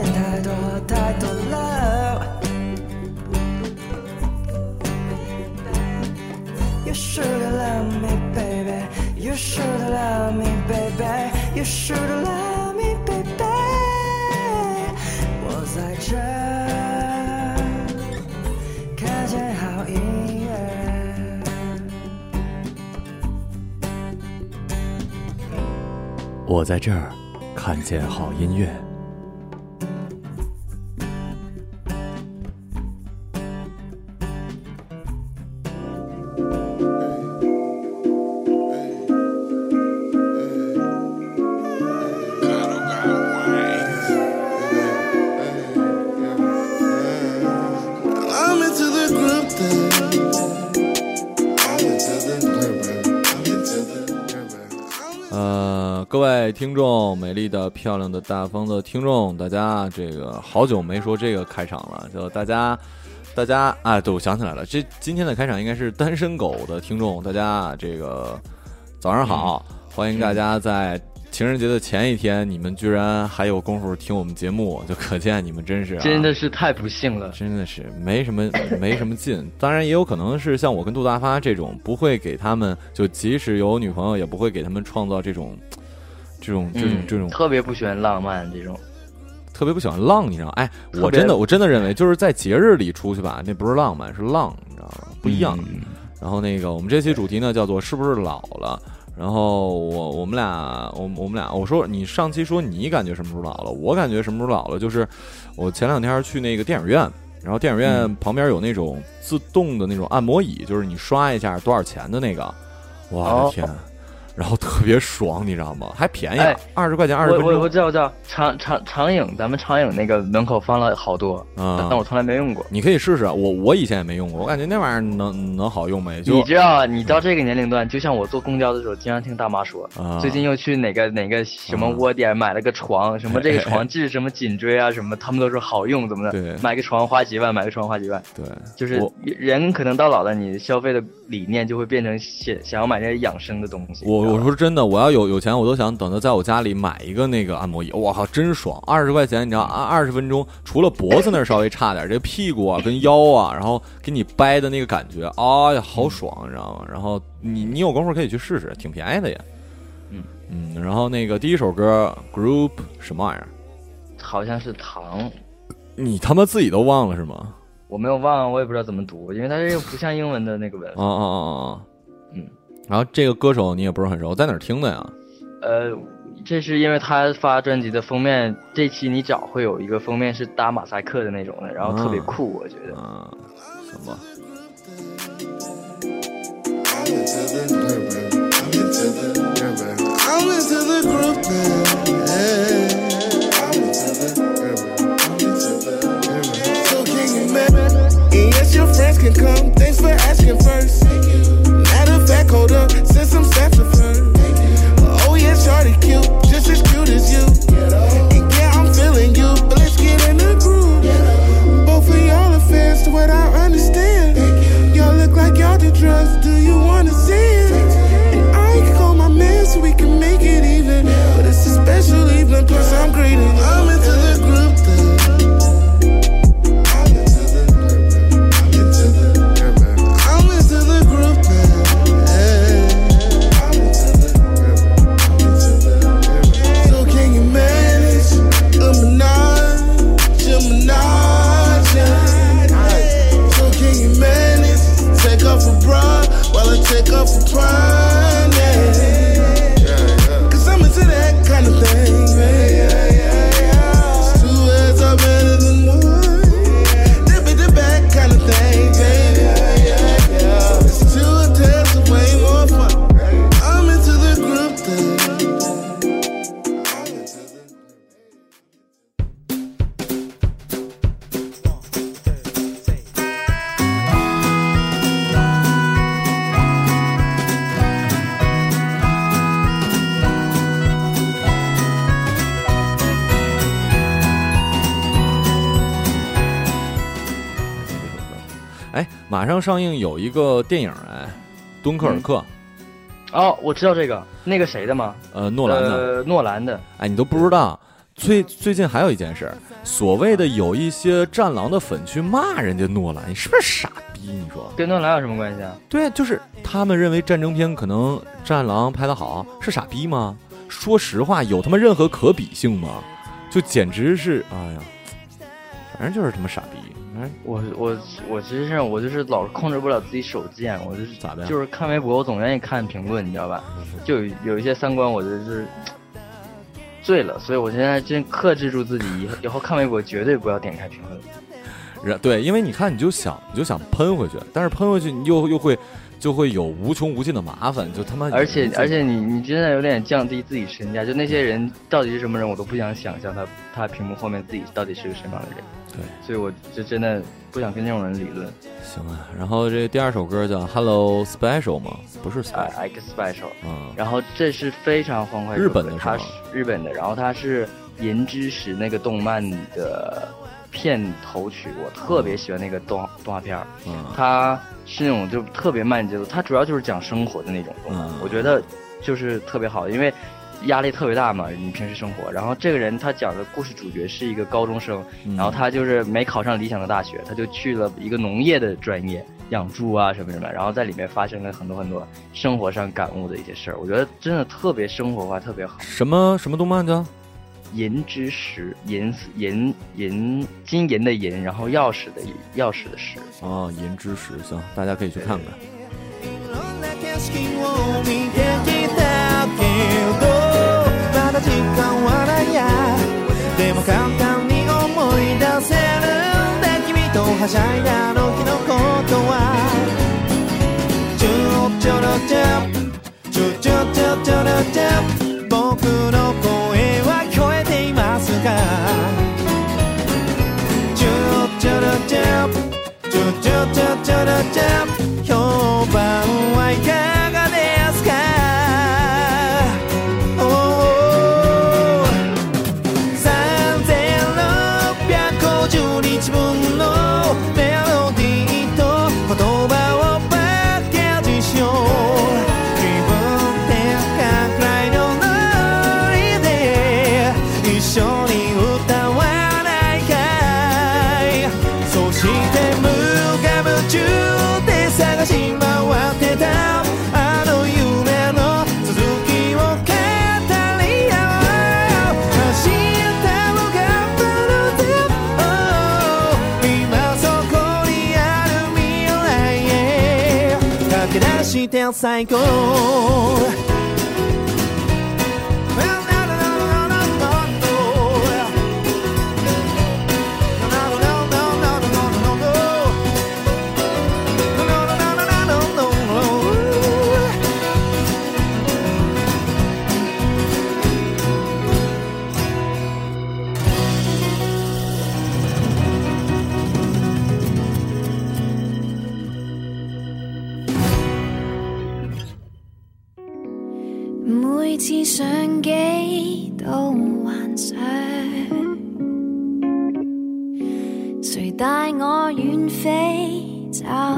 缺点太多太多了。You should love me, baby. You should love me, baby. You should love me, baby. 我在这看见好音乐。我在这儿看见好音乐。各位听众，美丽的、漂亮的、大方的听众，大家这个好久没说这个开场了，就大家，大家啊，对，我想起来了，这今天的开场应该是单身狗的听众，大家这个早上好，欢迎大家在。情人节的前一天，你们居然还有功夫听我们节目，就可见你们真是真的是太不幸了，真的是没什么 没什么劲。当然也有可能是像我跟杜大发这种，不会给他们就即使有女朋友，也不会给他们创造这种这种这种这种特别不喜欢浪漫这种，特别不喜欢浪，你知道？哎，我真的我真的认为就是在节日里出去吧，那不是浪漫，是浪，你知道吗？不一样。然后那个我们这期主题呢叫做是不是老了？然后我我们俩我我们俩我说你上期说你感觉什么时候老了？我感觉什么时候老了？就是我前两天去那个电影院，然后电影院旁边有那种自动的那种按摩椅，就是你刷一下多少钱的那个，我的天！然后特别爽，你知道吗？还便宜，二十块钱二十分钟。我我知道，我知道。长长长影，咱们长影那个门口放了好多，但我从来没用过。你可以试试，我我以前也没用过，我感觉那玩意儿能能好用没？你知道，你到这个年龄段，就像我坐公交的时候，经常听大妈说，最近又去哪个哪个什么窝点买了个床，什么这个床治什么颈椎啊什么，他们都说好用，怎么的？对，买个床花几万，买个床花几万。对，就是人可能到老了，你消费的理念就会变成想想要买那些养生的东西。我我说真的，我。要有有钱，我都想等着在我家里买一个那个按摩椅。我靠，真爽！二十块钱，你知道，按二十分钟，除了脖子那儿稍微差点，这屁股啊跟腰啊，然后给你掰的那个感觉，哎呀，好爽，你知道吗？然后你你有功夫可以去试试，挺便宜的也。嗯嗯，然后那个第一首歌，Group 什么玩意儿？好像是糖。你他妈自己都忘了是吗？我没有忘，我也不知道怎么读，因为它这个不像英文的那个文。啊啊啊啊！嗯。然后这个歌手你也不是很熟，在哪儿听的呀？呃，这是因为他发专辑的封面，这期你找会有一个封面是打马赛克的那种的，然后特别酷，我觉得。啊，行吧。Since I'm seven. 上映有一个电影哎，《敦刻尔克》。哦，我知道这个，那个谁的吗？呃，诺兰的。诺兰的。哎，你都不知道，最最近还有一件事，所谓的有一些战狼的粉去骂人家诺兰，你是不是傻逼？你说跟诺兰有什么关系啊？对，就是他们认为战争片可能战狼拍的好，是傻逼吗？说实话，有他妈任何可比性吗？就简直是，哎呀，反正就是他妈傻逼。我我我其实是我就是老是控制不了自己手贱，我就是咋的？就是看微博，我总愿意看评论，你知道吧？就有有一些三观，我就是醉了，所以我现在真克制住自己，以后以后看微博绝对不要点开评论。然对，因为你看，你就想你就想喷回去，但是喷回去你又又会。就会有无穷无尽的麻烦，就他妈。而且而且，你你真的有点降低自己身价。就那些人到底是什么人，我都不想想象他他屏幕后面自己到底是个什么样的人。对，所以我就真的不想跟这种人理论。行啊，然后这第二首歌叫《Hello Special》吗？不是 Special，X Special。嗯。然后这是非常欢快。日本的，它是日本的。然后它是《银之匙》那个动漫的片头曲，我特别喜欢那个动动画片儿。嗯。它。是那种就特别慢节奏，它主要就是讲生活的那种东西，我觉得就是特别好，因为压力特别大嘛，你平时生活。然后这个人他讲的故事主角是一个高中生，然后他就是没考上理想的大学，他就去了一个农业的专业，养猪啊什么什么，然后在里面发生了很多很多生活上感悟的一些事儿，我觉得真的特别生活化，特别好。什么什么动漫叫？银之石，银银银金银的银，然后钥匙的钥匙的石。哦，银之石，行，大家可以去看看。ならじゃ評判はいけ45 ans. け出して最高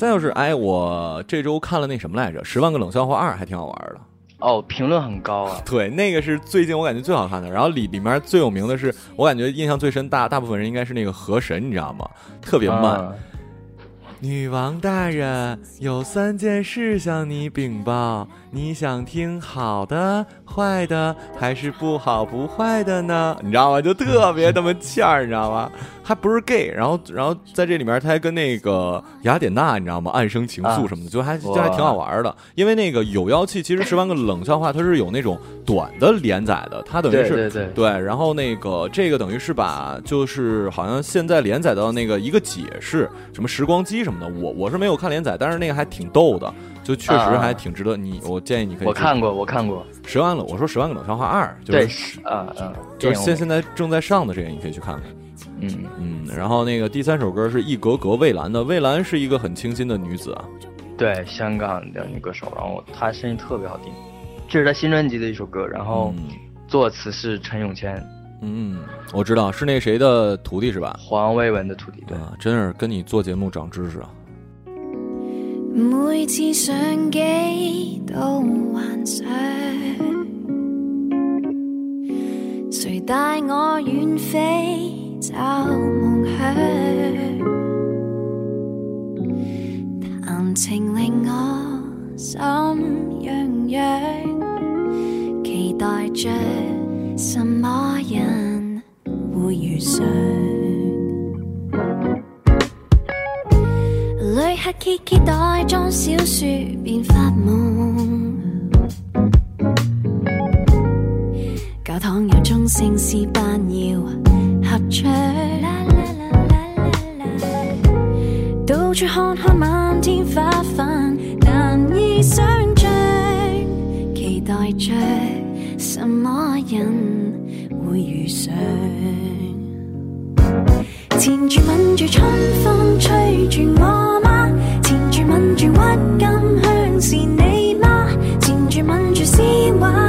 再就是，哎，我这周看了那什么来着，《十万个冷笑话二》，还挺好玩的。哦，评论很高啊。对，那个是最近我感觉最好看的。然后里里面最有名的是，我感觉印象最深，大大部分人应该是那个河神，你知道吗？特别慢。 女王大人，有三件事向你禀报。你想听好的、坏的，还是不好不坏的呢？你知道吗？就特别他妈欠儿，你知道吗？还不是 gay，然后，然后在这里面他还跟那个雅典娜，你知道吗？暗生情愫什么的，就还就还挺好玩的。因为那个有妖气，其实十万个冷笑话，它是有那种短的连载的，它等于是对对对。然后那个这个等于是把就是好像现在连载到那个一个解释，什么时光机什么的。我我是没有看连载，但是那个还挺逗的。就确实还挺值得你，我建议你可以。我看过，我看过十万了。我说十万个冷笑话二，对，啊啊，就是现现在正在上的这个，你可以去看看。嗯嗯，然后那个第三首歌是一格格蔚蓝的，蔚蓝是一个很清新的女子啊。对，香港的女歌手，然后她声音特别好听，这是她新专辑的一首歌，然后作词是陈永谦。嗯，我知道是那谁的徒弟是吧？黄伟文的徒弟，对，真是跟你做节目长知识啊。每次上机都幻想，谁带我远飞找梦想？谈情令我心痒痒，期待着什么人会遇上？旅客揭揭袋装小说，便发梦。教堂有钟声，诗班要合唱。到处看看漫天花瓣，难以想象。期待着什么人会遇上？缠住吻住春风吹住我？吻住郁金香是你吗？缠住吻住诗画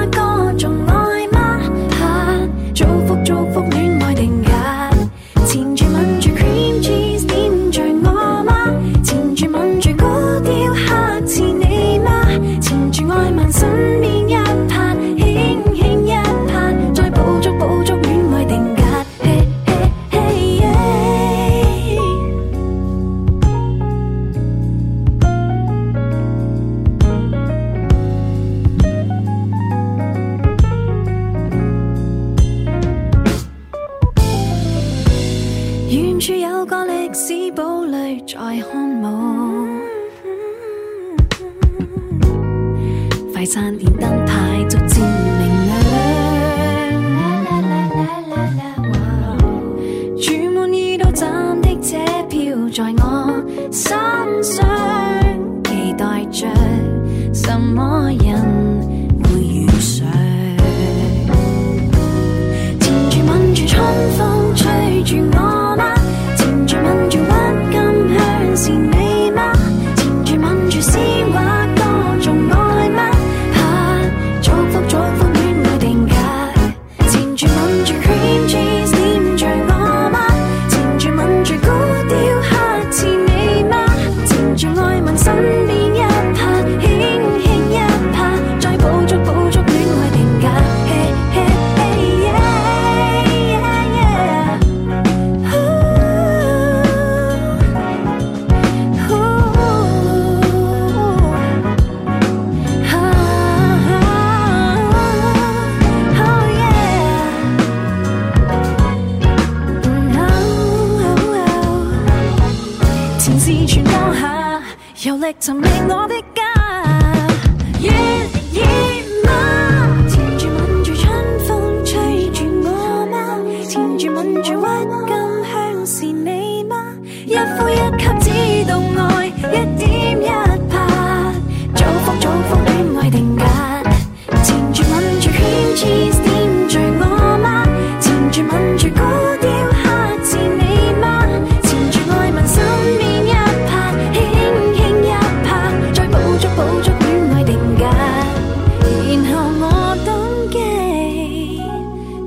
我登机，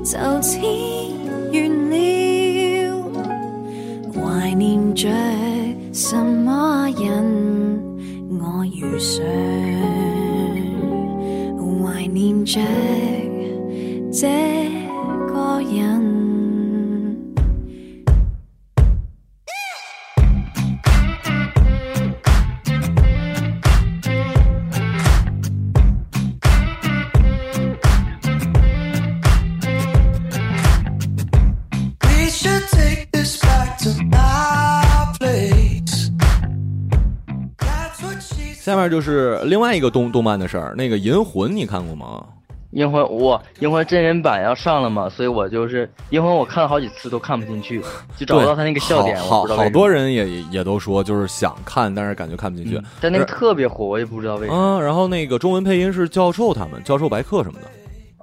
就此完了。怀念着什么人，我遇上，怀念着这下面就是另外一个动动漫的事儿，那个《银魂》你看过吗？银魂我银魂真人版要上了嘛，所以我就是银魂我看了好几次都看不进去，就找不到他那个笑点，好好好我不知道为什么多人也也都说，就是想看，但是感觉看不进去。嗯但那个特别火，我也不知道为什么。嗯，然后那个中文配音是教授他们，教授白客什么的。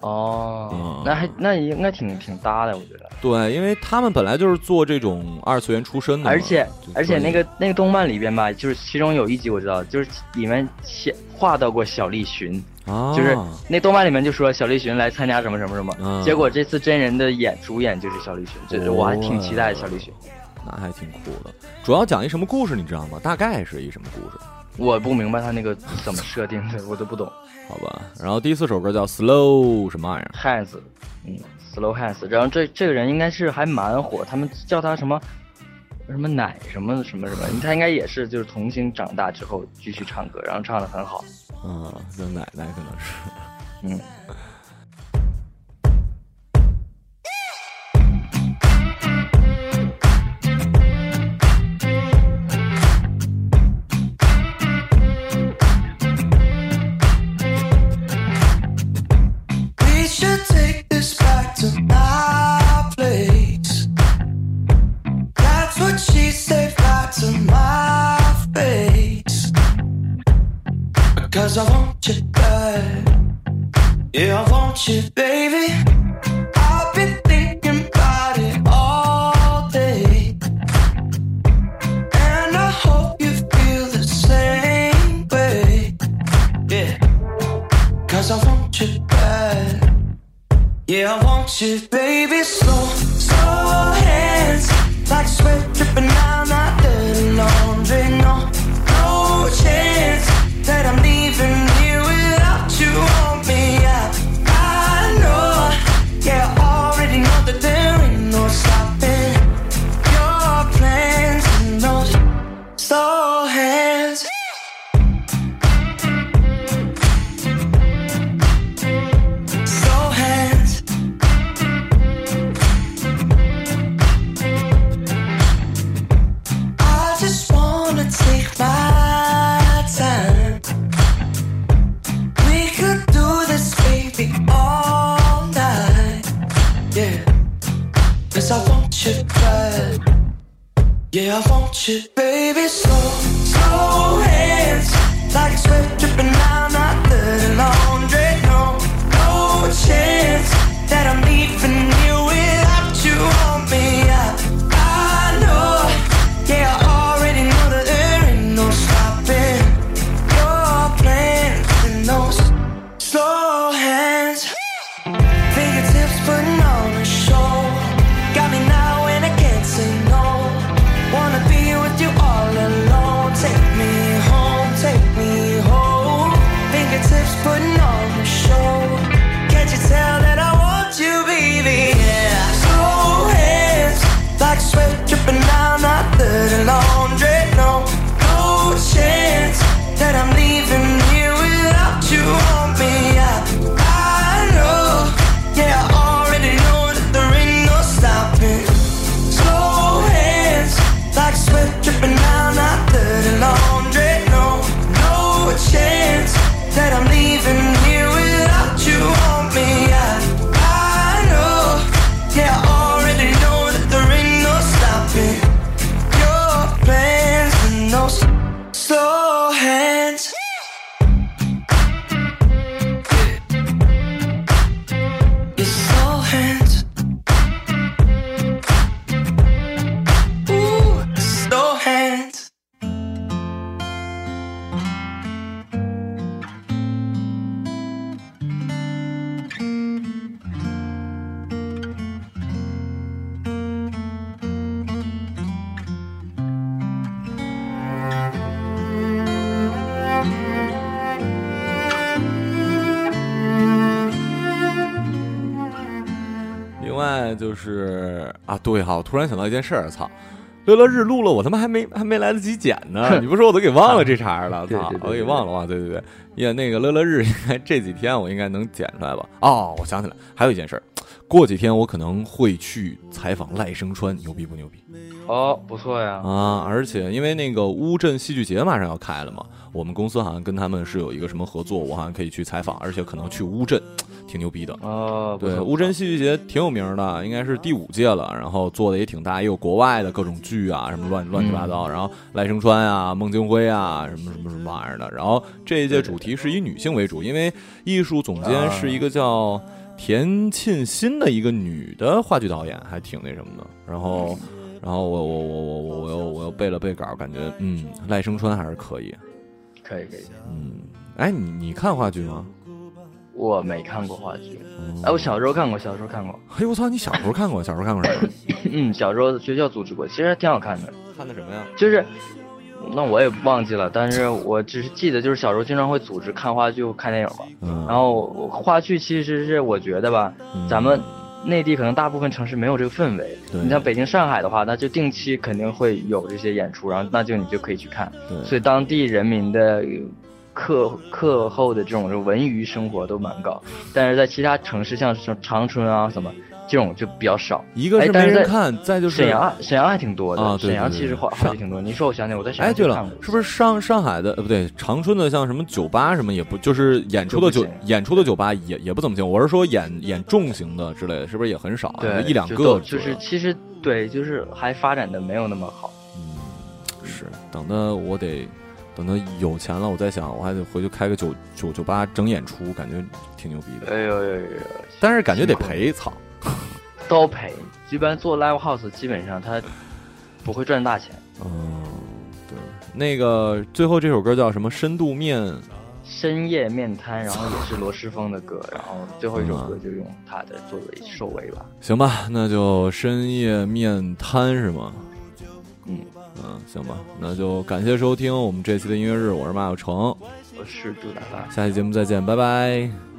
哦嗯，那还那应该挺挺搭的，我觉得。对，因为他们本来就是做这种二次元出身的，而且而且那个那个动漫里边吧，就是其中有一集我知道，就是里面写画到过小栗旬，啊，就是那动漫里面就说小栗旬来参加什么什么什么，嗯结果这次真人的演主演就是小栗旬，这哦我还挺期待小栗旬。那还挺酷的。主要讲一什么故事，你知道吗？大概是一什么故事？我不明白他那个怎么设定的，我都不懂。好吧。然后第四首歌叫 Slow 什么玩意儿？Hands，嗯，Slow Hands，然后这这个人应该是还蛮火，他们叫他什么什么奶什么什么什么，他应该也是就是童星长大之后继续唱歌，然后唱的很好。嗯，叫奶奶可能是。嗯，Yeah, I want you, baby. Slow, slow hands. Like sweat dripping down that dirty laundry. You, baby, slow, 就是啊，对哈，我突然想到一件事儿，操！乐乐日录了，我他妈还没还没来得及剪呢，你不说我都给忘了这茬儿了，操我给忘了，哇，对对对，也那个乐乐日应该这几天我应该能剪出来吧？哦，我想起来，还有一件事儿，过几天我可能会去采访赖声川，牛逼不牛逼？哦，不错呀。啊！而且因为那个乌镇戏剧节马上要开了嘛，我们公司好像跟他们是有一个什么合作，我好像可以去采访，而且可能去乌镇，挺牛逼的。哦，对，乌镇戏剧节挺有名的，应该是第五届了，然后做的也挺大，也有国外的各种剧啊，什么乱乱七八糟，然后赖声川啊、孟京辉啊，什么什么什么玩意儿的。然后这一届主题是以女性为主，因为艺术总监是一个叫田沁鑫的一个女的话剧导演，还挺那什么的。然后，然后我我我我我我又我又背了背稿，感觉嗯，赖声川还是可以。可以可以。嗯，哎，你你看话剧吗？我没看过话剧，哎，我小时候看过，小时候看过。嘿，我操！你小时候看过？小时候看过什么？嗯，小时候学校组织过，其实还挺好看的。看的什么呀？就是，那我也忘记了，但是我只是记得，就是小时候经常会组织看话剧、看电影嘛。嗯。然后话剧其实是我觉得吧，咱们内地可能大部分城市没有这个氛围。你像北京、上海的话，那就定期肯定会有这些演出，然后那就你就可以去看。对。所以当地人民的。课课后的这种文娱生活都蛮高，但是在其他城市，像什么长春啊什么这种就比较少。一个是没人看，再就是沈阳，沈阳还挺多的。啊，沈阳其实话话剧挺多。你说我想起我在沈阳。哎，对了，是不是上上海的？呃，不对，长春的像什么酒吧什么也不，就是演出的酒演出的酒吧也也不怎么行。我是说演演重型的之类的，是不是也很少？对，一两个。就是其实对，就是还发展的没有那么好。嗯，是，等的我得。等他有钱了，我在想，我还得回去开个酒酒酒吧整演出，感觉挺牛逼的。哎呦呦呦！但是感觉得赔，操，都赔。一般做 live house，基本上他不会赚大钱。嗯，对。那个最后这首歌叫什么？深度面，深夜面瘫，然后也是罗时丰的歌，然后最后一首歌就用他的作为收尾吧。行吧，那就深夜面瘫是吗？嗯。嗯，行吧，那就感谢收听我们这期的音乐日，我是马小成，我是朱大大，下期节目再见，拜拜。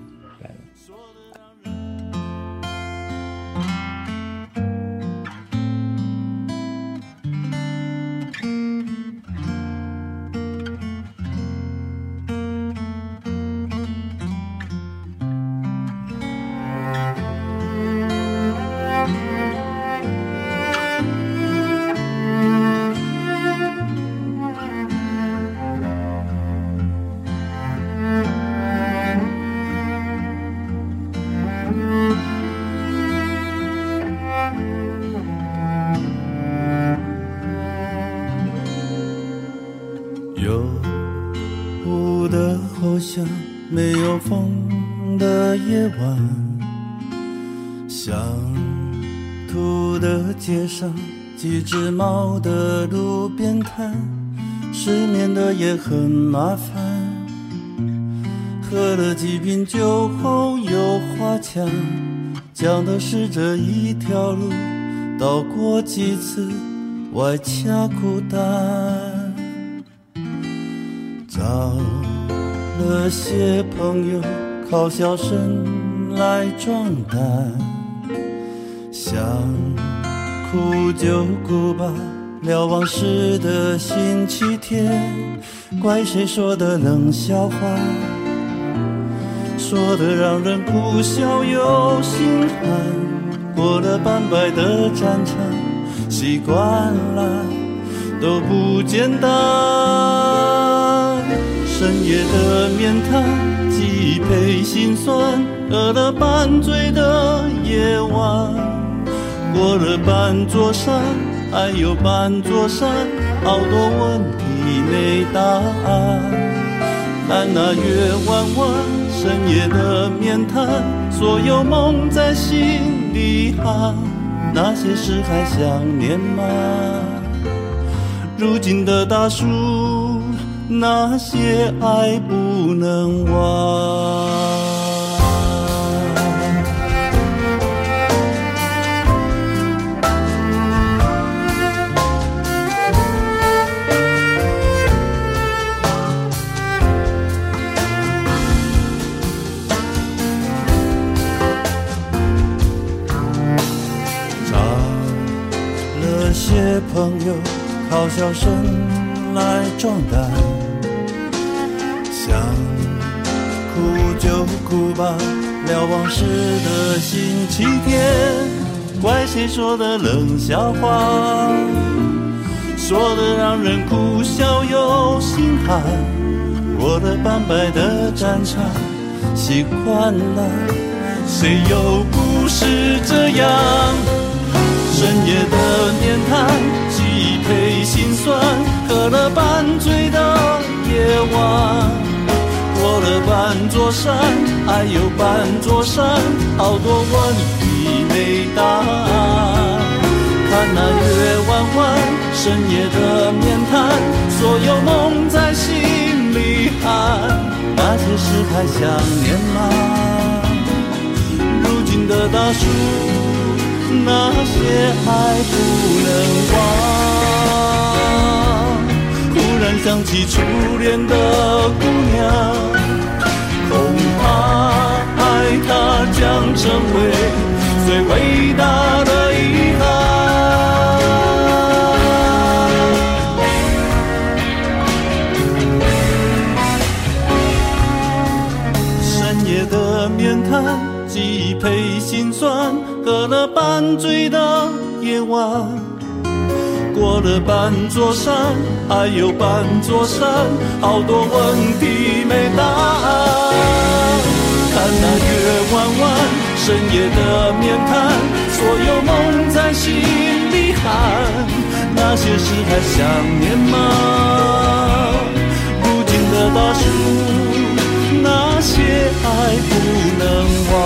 有风的夜晚，巷涂的街上几只猫的路边摊，失眠的也很麻烦。喝了几瓶酒后又花腔，讲的是这一条路到过几次外掐孤单。早了些朋友靠笑声来壮胆，想。哭就哭吧，聊往事的星期天，怪谁说的冷笑话，说的让人哭笑又心寒。过了半百的战场，习惯了都不简单。深夜的面瘫，记忆配心酸，喝了半醉的夜晚。过了半座山，还有半座山，好多问题没答案。看那月弯弯，深夜的面瘫，所有梦在心里喊，那些事还想念吗？如今的大叔，那些爱不能忘。找了些朋友靠笑声来壮胆，想哭就哭吧，聊往事的星期天，怪谁说的冷笑话，说的让人哭笑又心寒。过了半百的战场，习惯了，谁又不是这样？深夜的面瘫，记忆配心酸，喝了半醉的夜晚，过了半座山，还有半座山，好多问题没答案。看那月弯弯，深夜的面瘫，所有梦在心里喊，那些事还想念吗？如今的大树，那些还不能忘。忽然想起初恋的姑娘，恐怕爱她将成为最伟大的遗憾。深夜的面谈，记忆配心酸，喝了半醉的夜晚。过了半座山，还有半座山，好多问题没答案。看那月弯弯，深夜的面谈，所有梦在心里喊，那些事还想念吗？如今的大树，那些爱不能忘。